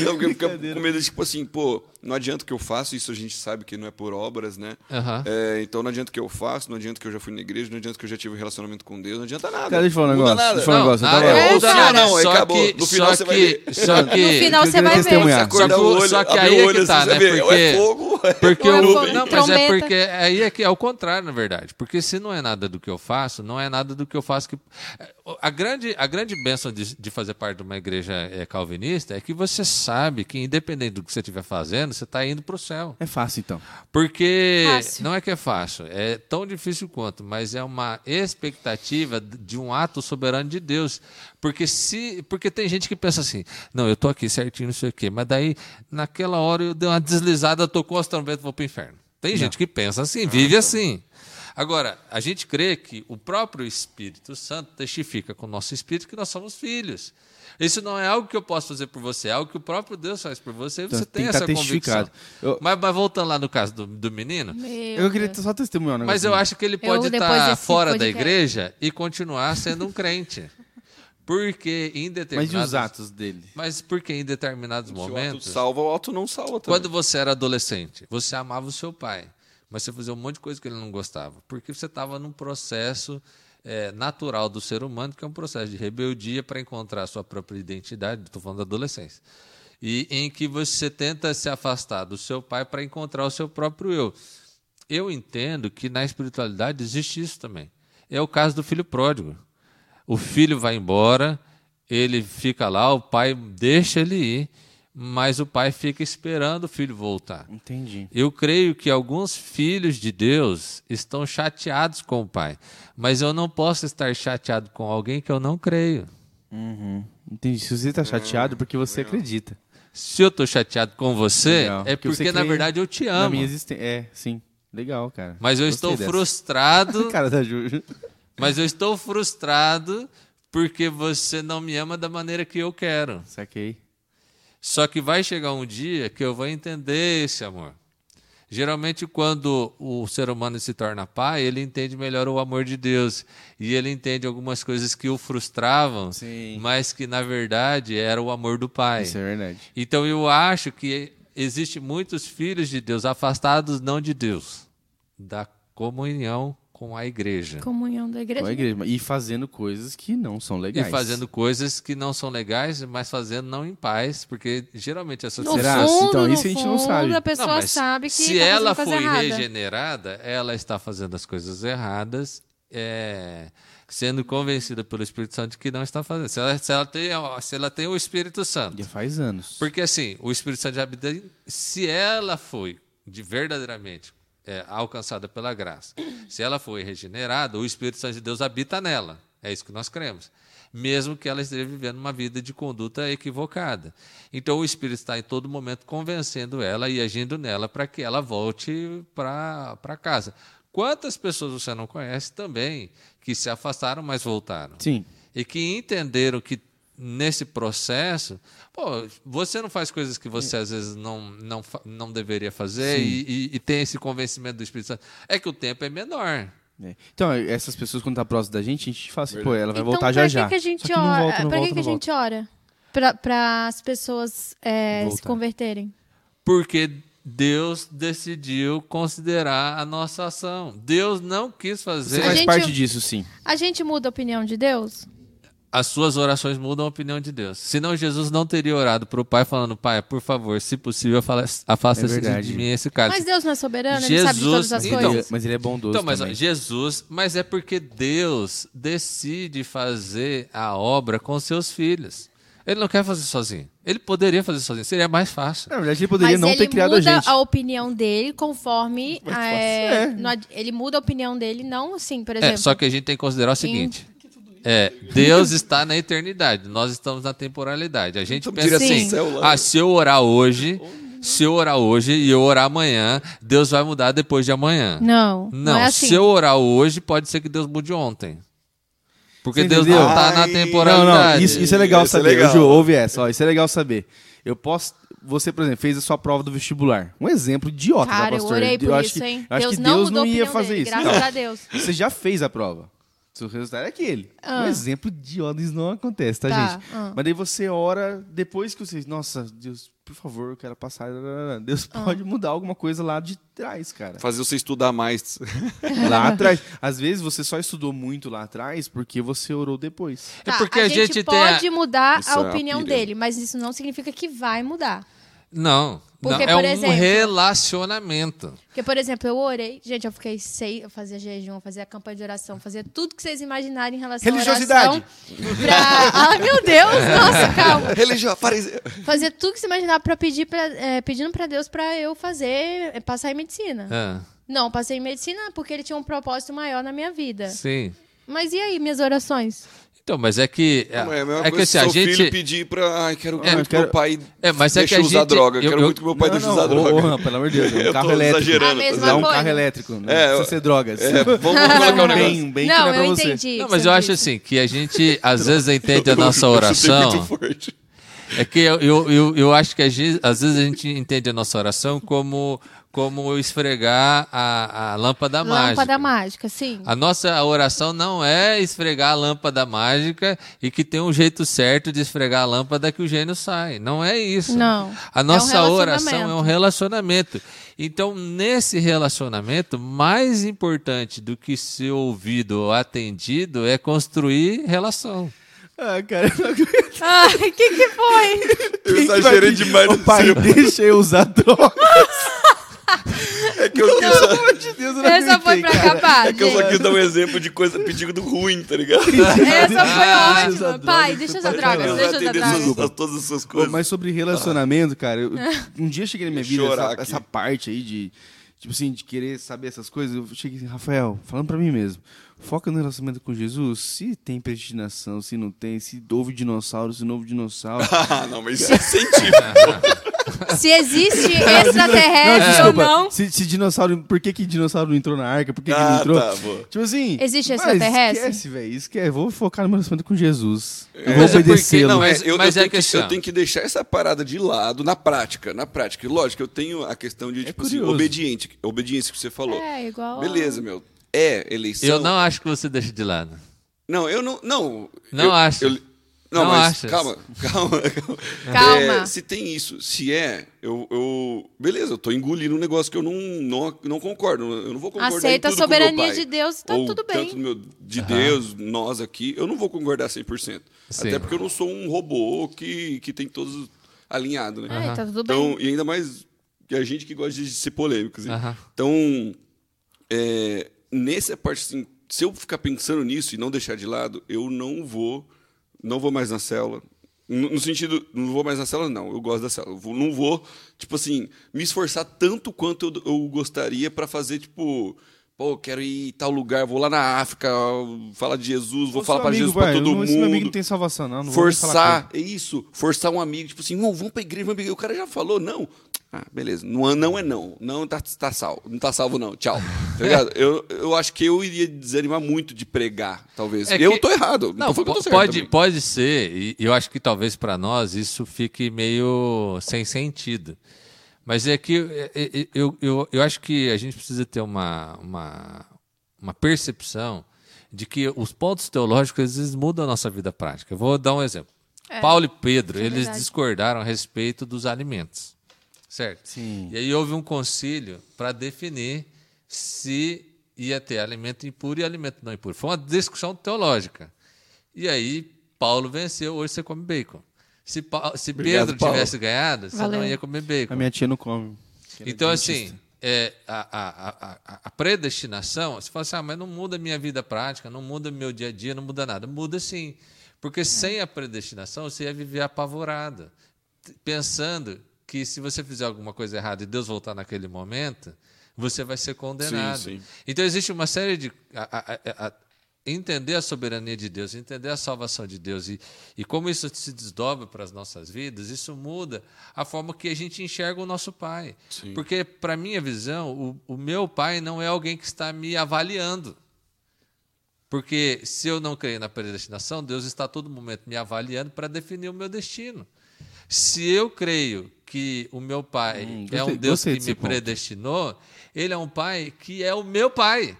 Não, porque fica com medo, tipo assim, pô, não adianta que eu faço, isso a gente sabe que não é por obras, né? Aham. É, então não adianta que eu faço, não adianta que eu já fui na igreja, não adianta que eu já tive um relacionamento com Deus, não adianta nada. Cara, deixa eu falar um negócio. nada. Deixa eu falar um negócio. Tava- É, ou cara. não, Só acabou. que- no final só você vai que- ver. Só que. [laughs] No final você vai ver. Só que, Acorda o o- olho, só que aí o é olho, que tá, assim, né? você vê, ou é Porque. fogo, é- [laughs] Porque é o, fogo, não, mas é porque aí é que é o contrário, na verdade. Porque se não é nada do que eu faço, não é nada do que eu faço que a grande a grande bênção de, de fazer parte de uma igreja é, calvinista é que você sabe que independente do que você estiver fazendo, você está indo para o céu. É fácil, então. Porque Fácil. não é que é fácil, é tão difícil quanto, mas é uma expectativa de um ato soberano de Deus. Porque se, porque tem gente que pensa assim: "Não, eu tô aqui certinho, não sei o quê", mas daí naquela hora eu dei uma deslizada, tocou as trombetas, vou pro inferno. Tem gente que pensa assim, vive assim. Agora, a gente crê que o próprio Espírito Santo testifica com o nosso espírito que nós somos filhos. Isso não é algo que eu posso fazer por você, é algo que o próprio Deus faz por você e Então, você tem tem, que essa convicção. Eu- Mas, mas voltando lá no caso do, do menino, Meu Eu queria só testemunhar um mas eu acho que ele pode depois estar fora da igreja e continuar sendo um crente. Porque em Mas e determinados... os atos dele? Mas porque em determinados Se o ato momentos... salva, o ato não salva também. Quando você era adolescente, você amava o seu pai, mas você fazia um monte de coisa que ele não gostava, porque você estava num processo é, natural do ser humano, que é um processo de rebeldia para encontrar a sua própria identidade, estou falando da adolescência, e em que você tenta se afastar do seu pai para encontrar o seu próprio eu. Eu entendo que na espiritualidade existe isso também. É o caso do filho pródigo. O filho vai embora, ele fica lá, o pai deixa ele ir, mas o pai fica esperando o filho voltar. Entendi. Eu creio que alguns filhos de Deus estão chateados com o pai, mas eu não posso estar chateado com alguém que eu não creio. Uhum. Entendi. Se você tá chateado, é porque você acredita. Se eu estou chateado com você, Legal. é Porque porque, você na verdade eu te Na amo. minha existência. É, sim. Legal, cara. Mas eu Gostei estou dessa. frustrado, [laughs] Cara da Ju. mas eu estou frustrado porque você não me ama da maneira que eu quero. Saquei. Só que vai chegar um dia que eu vou entender esse amor. Geralmente, quando o ser humano se torna pai, ele entende melhor o amor de Deus. E ele entende algumas coisas que o frustravam, Sim. mas que, na verdade, era o amor do pai. Isso é verdade. Então, eu acho que existe muitos filhos de Deus afastados não de Deus, da comunhão com a igreja. Comunhão da igreja. Com a igreja. E fazendo coisas que não são legais. E fazendo coisas que não são legais, mas fazendo não em paz, porque geralmente essas No Será? fundo, Então, isso a gente não sabe. a pessoa Não, sabe que se tá ela foi regenerada, ela está fazendo as coisas erradas, é, sendo convencida pelo Espírito Santo de que não está fazendo. Se ela, se ela tem, se ela tem o Espírito Santo. Já faz anos. Porque assim, o Espírito Santo já habita, se ela foi de verdadeiramente é, alcançada pela graça, se ela foi regenerada, o Espírito Santo de Deus habita nela. É isso que nós cremos. Mesmo que ela esteja vivendo uma vida de conduta equivocada. Então o Espírito está em todo momento convencendo ela e agindo nela para que ela volte para casa. Quantas pessoas você não conhece também que se afastaram, mas voltaram? Sim. e que entenderam que nesse processo, pô, você não faz coisas que você às vezes não, não, não deveria fazer e, e- e tem esse convencimento do Espírito Santo. É que o tempo é menor. É. Então, essas pessoas, quando tá próximo da gente, a gente fala assim, pô, ela vai então, voltar pra já que já. Que a gente Só que não ora? volta, não pra que, volta, que a gente ora? Para as pessoas é, se converterem. Porque Deus decidiu considerar a nossa ação. Deus não quis Você fazer. A faz gente- parte disso, sim. A gente muda a opinião de Deus? As suas orações mudam a opinião de Deus. Senão Jesus não teria orado para o Pai falando, Pai, por favor, se possível, fala- afasta-se É verdade. de mim esse cálice. Mas Deus não é soberano? Ele sabe de todas Jesus- as então, coisas? Mas ele é bondoso Então, mas também. Jesus, mas é porque Deus decide fazer a obra com seus filhos. Ele não quer fazer sozinho. Ele poderia fazer sozinho, seria mais fácil. Na verdade, ele poderia Mas não ele ter criado a muda gente. opinião dele conforme. Mas é, não ad- ele muda a opinião dele, não assim, por É, exemplo. só que a gente tem que considerar o seguinte. É, Deus está na eternidade, nós estamos na temporalidade. A gente Estamos pensa assim, ah, se eu orar hoje, se eu orar hoje e eu orar amanhã, Deus vai mudar depois de amanhã. Não, não, Não, é assim. se eu orar hoje, pode ser que Deus mude ontem. Porque Você Deus entendeu? não está na Ai, Não, temporalidade. não, isso, isso é legal Isso é saber. legal. Ju, ouve essa, ó, isso é legal saber. Eu posso. Você, por exemplo, fez a sua prova do vestibular. Um exemplo idiota, Cara, tá, eu pastor? orei por acho isso, que, hein? eu acho Deus que não Deus mudou não a ia fazer dele, isso. graças Não, a Deus. Você já fez a prova. Seu resultado é aquele. Ah. Um exemplo idiota, isso não acontece, tá, Tá, gente? ah. Mas daí você ora, depois que você. Nossa, Deus, por favor, eu quero passar. Deus Ah. pode mudar alguma coisa lá de trás, cara. Fazer você estudar mais. [laughs] Lá atrás. Às vezes você só estudou muito lá atrás porque você orou depois. É Tá, porque a, a gente tem a- pode mudar Isso a é opinião pira. dele, mas isso não significa que vai mudar. Não, Porque, não, é por um exemplo- relacionamento. Porque, por exemplo, eu orei, gente, eu fiquei seis, eu fazia jejum, eu fazia campanha de oração, fazia tudo que vocês imaginarem em relação Religiosidade. à oração. Pra... Ai, meu Deus, [laughs] nossa, calma. Religião, fariseu. Fazia tudo que você imaginar para pedir pra, é, pedindo para Deus para eu fazer, é, passar em medicina. Ah, Não, passei em medicina porque ele tinha um propósito maior na minha vida. sim. Mas e aí, minhas orações? Então, mas é que. É, É a mesma é que assim, se a gente. filho pedir pra. Ai, quero É, muito que meu pai É, mas é deixe que a eu usar gente- droga. eu- quero eu- muito que meu pai Não, deixe não, usar droga. ô, pelo amor de Deus, [laughs] é um carro elétrico. A mesma Usar um carro elétrico, [laughs] não É, precisa ser drogas. É, vamos, colocar um negócio. bem, um bem que não, não é pra eu você. entendi. Não, mas eu acho assim, que a gente [laughs] às vezes entende a nossa oração. muito forte. É que eu, eu, eu, eu acho que às vezes a gente entende a nossa oração como, como esfregar a, a lâmpada, mágica. Lâmpada mágica, sim. A nossa oração não é esfregar a lâmpada mágica e que tem um jeito certo de esfregar a lâmpada que o gênio sai. Não é isso. Não. A nossa É um oração é um relacionamento. Então, nesse relacionamento, mais importante do que ser ouvido ou atendido é construir relação. Ah, cara, eu não aguento. Ai, o que que foi? Eu exagerei demais Ô, no pai, deixa eu usar droga. [laughs] Que eu quis, Pelo amor de Deus, eu não Essa foi pra acabar, é que eu só quis dar um exemplo de coisa pedido ruim, tá ligado? Essa foi Ah, ótima. Pai, deixa essa droga, deixa essa droga. todas as suas coisas. mas sobre relacionamento, cara, eu- [laughs] um dia eu cheguei na minha vida, essa, essa parte aí de, tipo assim, de querer saber essas coisas, eu cheguei assim, Rafael, falando pra mim mesmo, foca no relacionamento com Jesus, se tem predestinação, se não tem, se houve dinossauro, se não houve dinossauro. [laughs] Ah, não, mas isso é científico. [laughs] Se existe extraterrestre ou não, Se, se dinossauro, por que que dinossauro não entrou na arca, por que, que ele ah, entrou? tá. Tipo assim. Existe extraterrestre? Esquece, velho. Esquece. Vou focar no meu relacionamento com Jesus. Eu vou é obedecê-lo. não, Mas, eu, mas eu é tenho que, questão. eu tenho que deixar essa parada de lado na prática, na prática. Lógico, eu tenho a questão de, tipo assim, curioso. obediente, obediência que você falou. É, igual. Beleza, meu. É eleição. Eu não acho que você deixa de lado. Não, eu não. Não, Não eu, acha. eu- não, Não mas achas. calma, [laughs] calma, calma. Calma. É, se tem isso, se é, eu, eu. Beleza, eu tô engolindo um negócio que eu não, não, não concordo. Eu não vou concordar. Aceita em a tudo com meu soberania pai. de Deus e tá Ou tudo bem. Tanto meu, de Deus, nós aqui, eu não vou concordar 100%. Sim. Até porque eu não sou um robô que, que tem todos alinhado, né? É, tá tudo Então, bem. e ainda mais que a gente que gosta de ser polêmico. Assim. Aham. Então, é, nessa parte, assim, se eu ficar pensando nisso e não deixar de lado, eu não vou, não vou mais na célula. No, sentido, não vou mais na célula, não. Eu gosto da célula. Não vou, tipo assim, me esforçar tanto quanto eu, eu gostaria para fazer, tipo, pô, quero ir em tal lugar, vou lá na África, falar de Jesus, vou falar para Jesus para todo não- Esse meu amigo não mundo tem salvação, não. não vou nem falar forçar, é isso, forçar um amigo, tipo assim, não, vamos pra igreja, vamos pra igreja. O cara já falou, não. Ah, beleza, não, não é não. Não tá, tá salvo, não tá salvo não, tchau. [laughs] Tá ligado? eu, eu acho que eu iria desanimar muito de pregar, talvez. É eu que- tô errado, não, Não, tô falando que eu tô po- certo pode, também. pode ser, e eu acho que talvez para nós isso fique meio sem sentido. Mas é que é, é, eu, eu, eu acho que a gente precisa ter uma, uma, uma percepção de que os pontos teológicos às vezes mudam a nossa vida prática. Eu vou dar um exemplo. É, Paulo e Pedro, é eles verdade. discordaram a respeito dos alimentos. Certo? Sim. E aí houve um concílio para definir se ia ter alimento impuro e alimento não impuro. Foi uma discussão teológica. E aí Paulo venceu, hoje você come bacon. Se, Pa- se Obrigado, Pedro Paulo. tivesse ganhado, você Valeu. não ia comer bacon. A minha tia não come. Então, assim, é, a, a- a- a- a predestinação, você fala assim, ah, mas não muda a minha vida prática, não muda meu dia a dia, não muda nada. Muda sim. Porque sem a predestinação, você ia viver apavorado, t- pensando que se você fizer alguma coisa errada e Deus voltar naquele momento, você vai ser condenado. Sim, sim. Então, existe uma série de. a- a- a- a- entender a soberania de Deus, entender a salvação de Deus e, e como isso se desdobra para as nossas vidas, isso muda a forma que a gente enxerga o nosso pai. Sim. Porque, para minha visão, o, o meu pai não é alguém que está me avaliando. Porque se eu não creio na predestinação, Deus está a todo momento me avaliando para definir o meu destino. Se eu creio que o meu pai Hum, é um Deus que me ponto. predestinou, ele é um pai que é o meu pai.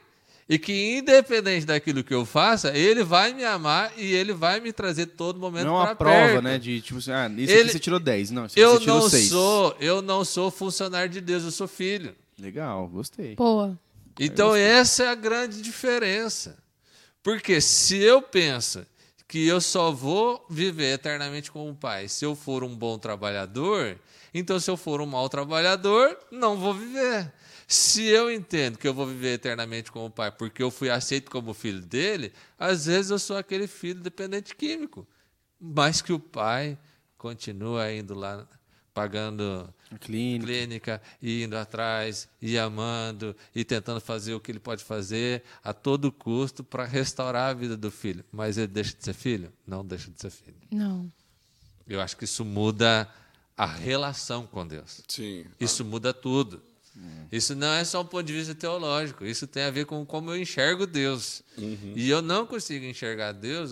E que, independente daquilo que eu faça, ele vai me amar e ele vai me trazer todo momento Não é uma para prova, perto. né? De tipo assim, ah, isso Ele- aqui você tirou 10. Não, isso aqui Eu você tirou não 6. sou, eu não sou funcionário de Deus, eu sou filho. Legal, gostei. Boa. Então essa é a grande diferença. Porque se eu penso que eu só vou viver eternamente com o Pai se eu for um bom trabalhador, então se eu for um mau trabalhador, não vou viver. Se eu entendo que eu vou viver eternamente com o Pai porque eu fui aceito como filho dele, às vezes eu sou aquele filho dependente químico, mas que o Pai continua indo lá pagando Clínica. clínica, e indo atrás, e amando, e tentando fazer o que ele pode fazer a todo custo para restaurar a vida do filho. Mas ele deixa de ser filho? Não deixa de ser filho. Não. Eu acho que isso muda a relação com Deus. Sim. Isso muda tudo. Isso não é só um ponto de vista teológico. Isso tem a ver com como eu enxergo Deus. E eu não consigo enxergar Deus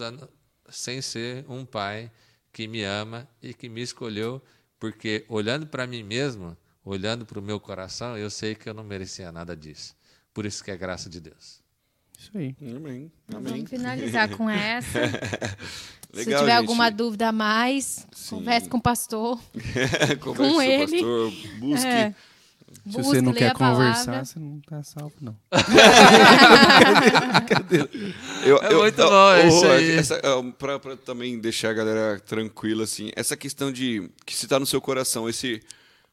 sem ser um pai que me ama e que me escolheu, porque olhando para mim mesmo, olhando para o meu coração, eu sei que eu não merecia nada disso. Por isso que é graça de Deus. Isso aí. Amém. Então, Amém. Vamos finalizar com essa. [laughs] Se Legal, tiver gente. alguma dúvida a mais, Sim. converse com o pastor. [laughs] Converse com com o ele. pastor, busque. É. Se Busque, você não quer a palavra. conversar, você não tá salvo, não. [laughs] [laughs] Eu, É muito bom, isso aí. Essa, pra, pra também deixar a galera tranquila, assim, essa questão de que se tá no seu coração, esse,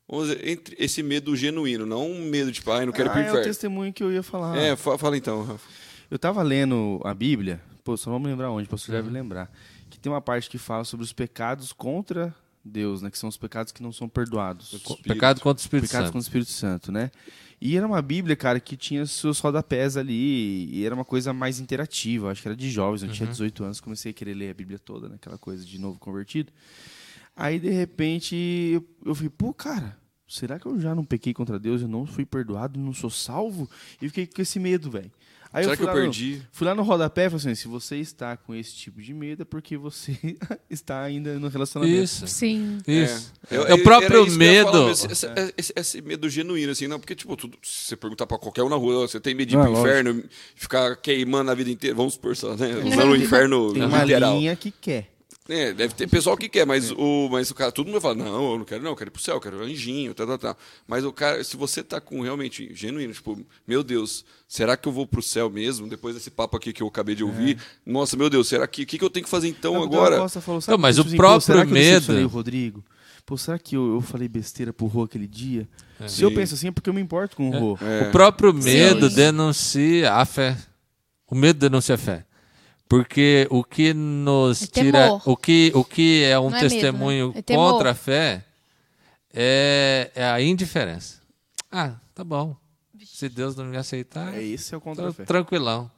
vamos dizer, entre, esse medo genuíno, não um medo tipo, ai, não quero ir ah, pro é o inferno. testemunho que eu ia falar. É, fa- fala então, Rafa. Eu tava lendo a Bíblia, pô, só vamos lembrar onde, o pastor deve lembrar, que tem uma parte que fala sobre os pecados contra Deus, né? Que são os pecados que não são perdoados. Espírito. Pecado contra o Espírito Pecados Santo. contra o Espírito Santo, né? E era uma Bíblia, cara, que tinha seus rodapés ali, e era uma coisa mais interativa, acho que era de jovens, eu Uhum. tinha 18 anos, comecei a querer ler a Bíblia toda, né? Aquela coisa de novo convertido. Aí, de repente, eu, eu falei, pô, cara, será que eu já não pequei contra Deus, eu não fui perdoado, não sou salvo? E fiquei com esse medo, velho. Aí Será fui que eu lá no- perdi? Fui lá no rodapé e falei assim: se você está com esse tipo de medo, é porque você [laughs] está ainda no relacionamento. Isso. Sim. Isso. É, É, eu- o próprio eu ia falar, medo. Esse, esse- esse- esse medo genuíno, assim, não, porque, tipo, tudo, se você perguntar pra qualquer um na rua, você tem medo de ir Ah, pro lógico. inferno, ficar queimando a vida inteira, vamos supor só, né? Usando o inferno Tem uma literal. linha que quer. É, deve ter pessoal que quer, mas o, mas o cara, todo mundo vai falar, não, eu não quero não, eu quero ir pro céu, eu quero anjinho, tal, tal, tal. Mas o cara, se você tá com realmente genuíno, tipo, meu Deus, será que eu vou pro céu mesmo, depois desse papo aqui que eu acabei de ouvir? Nossa, meu Deus, será que, o que, que eu tenho que fazer então Não, agora? Costa falou, Não, mas tipo o assim, próprio pô, será que eu medo- decepcionei o Rodrigo? Pô, será que eu, eu falei besteira pro Rô aquele dia? Se eu Sim. penso assim é porque eu me importo com o Rô. É. O próprio medo Sim. denuncia a fé. O medo denuncia a fé. Porque o que nos É tira. O que, o que é um é medo, testemunho né? É contra a fé é, é a indiferença. Ah, tá bom. Se Deus não me aceitar, É esse é o tô contra-fé. tranquilão.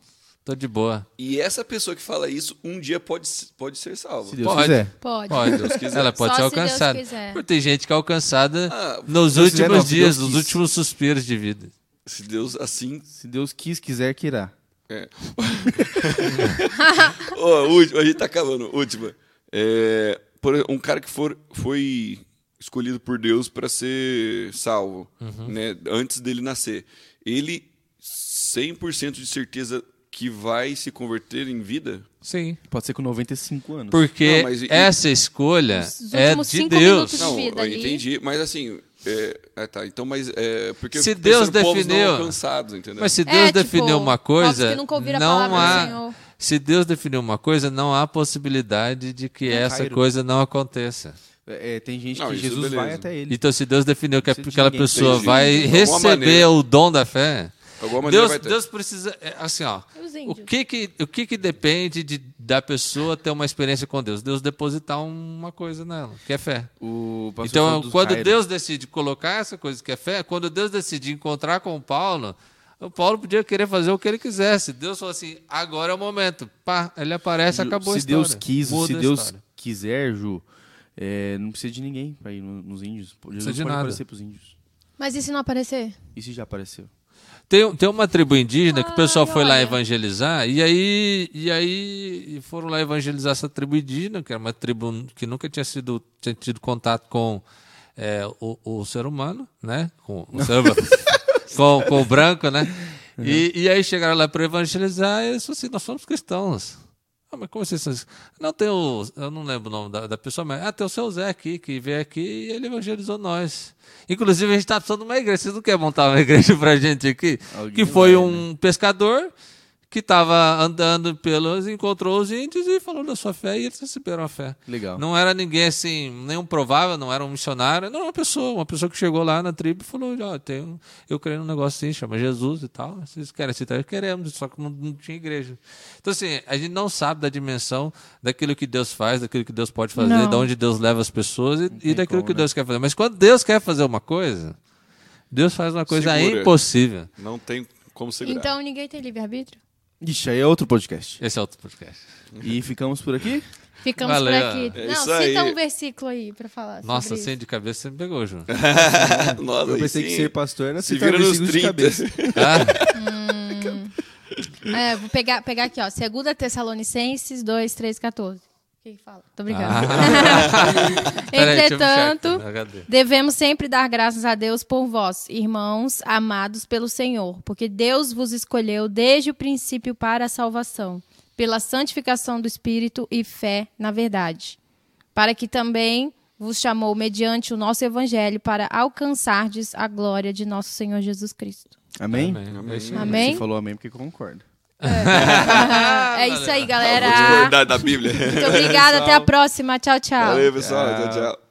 Tô de boa. E essa pessoa que fala isso, um dia pode, pode ser salva. Se Deus Pode. quiser. Pode. Pode. Deus quiser. Ela pode Só ser se Deus alcançada. quiser. Porque tem gente que é alcançada Ah, nos últimos dias, nos quis. últimos suspiros de vida. Se Deus assim Se Deus quis, quiser, que irá. É. [laughs] Ó, última, a gente tá acabando. Última. É, por um cara que for, foi escolhido por Deus para ser salvo, né, antes dele nascer. Ele 100% de certeza que vai se converter em vida? Sim. Pode ser com 95 anos. Porque Não, mas e- essa escolha é de Deus. minutos Não, ali. entendi, mas assim, é, é, tá, então, mas é porque Se Deus definiu- não alcançados, entendeu? Mas se É, Deus tipo, definiu uma povos coisa, que nunca ouviram a não há. Senhor. Se Deus definiu uma coisa, não há possibilidade de que essa Cairo. coisa não aconteça. É, é, tem gente Não, que Jesus beleza. vai até ele. Então, se Deus definiu que de aquela pessoa vai receber maneira. o dom da fé, Deus, vai ter. Deus precisa. é, Assim, ó. Os O que que, o que que depende de, da pessoa ter uma experiência com Deus? Deus depositar uma coisa nela, que é fé. Então, quando Cairo. Deus decide colocar essa coisa que é fé, quando Deus decide encontrar com o Paulo, o Paulo podia querer fazer o que ele quisesse. Deus falou assim: agora é o momento. Pá, ele aparece, Ju, acabou a se história. Deus quis, Muda se a Deus quiser, Ju, é, não precisa de ninguém para ir no- nos índios. Jesus Precisa de pode nada. aparecer pros índios. Mas e se não aparecer? E se já apareceu? Tem, tem uma tribo indígena que o pessoal Ai, foi lá olha. evangelizar, e aí, e aí foram lá evangelizar essa tribo indígena, que era uma tribo que nunca tinha, sido, tinha tido contato com é, o, o ser humano, né? Com o, [laughs] ser humano. com, com o branco, né? E, e aí chegaram lá para evangelizar e eles falaram assim, nós somos cristãos. Ah, mas como vocês são? Não, tem o. Eu não lembro o nome da, da pessoa, mas. Ah, tem o seu Zé aqui, que veio aqui e ele evangelizou nós. Inclusive, a gente está precisando de uma igreja. Vocês não querem montar uma [laughs] igreja pra gente aqui? Alguém que foi vai, um pescador que estava andando pelos. encontrou os índios e falou da sua fé e eles receberam a fé. Legal. Não era ninguém assim, nenhum provável, não era um missionário, não, uma pessoa, uma pessoa que chegou lá na tribo e falou, ó, tem um- eu creio num negócio assim, chama Jesus e tal, vocês querem aceitar? Queremos, só que não, não tinha igreja. Então assim, a gente não sabe da dimensão daquilo que Deus faz, daquilo que Deus pode fazer, Não. de onde Deus leva as pessoas e, tem e daquilo como, que né? Deus quer fazer. Mas quando Deus quer fazer uma coisa, Deus faz uma coisa Segura. impossível. Não tem como segurar. Então ninguém tem livre-arbítrio? Ixi, aí é outro podcast. Esse é outro podcast. E ficamos por aqui? Ficamos Valeu. por aqui. É não, isso cita aí. um versículo aí pra falar. Nossa, sobre assim isso. de cabeça você me pegou, João. [laughs] Nossa, Eu pensei que sim. ser pastor era Se citar vira nos versículos de 30. cabeça. [laughs] Ah, É, vou pegar, pegar aqui, ó. 2 Tessalonicenses 2, 3, 14. Quem que fala? Tô brincando. Ah. [laughs] Entretanto, HD. devemos sempre dar graças a Deus por vós, irmãos amados pelo Senhor, porque Deus vos escolheu desde o princípio para a salvação, pela santificação do Espírito e fé na verdade, para que também vos chamou mediante o nosso evangelho para alcançardes a glória de nosso Senhor Jesus Cristo. Amém? Amém. Aí. Amém? Você falou amém porque concorda. [laughs] é isso aí, galera. Discordar da Bíblia. Muito obrigada, até a próxima. Tchau, tchau. Valeu, pessoal. Tchau. tchau.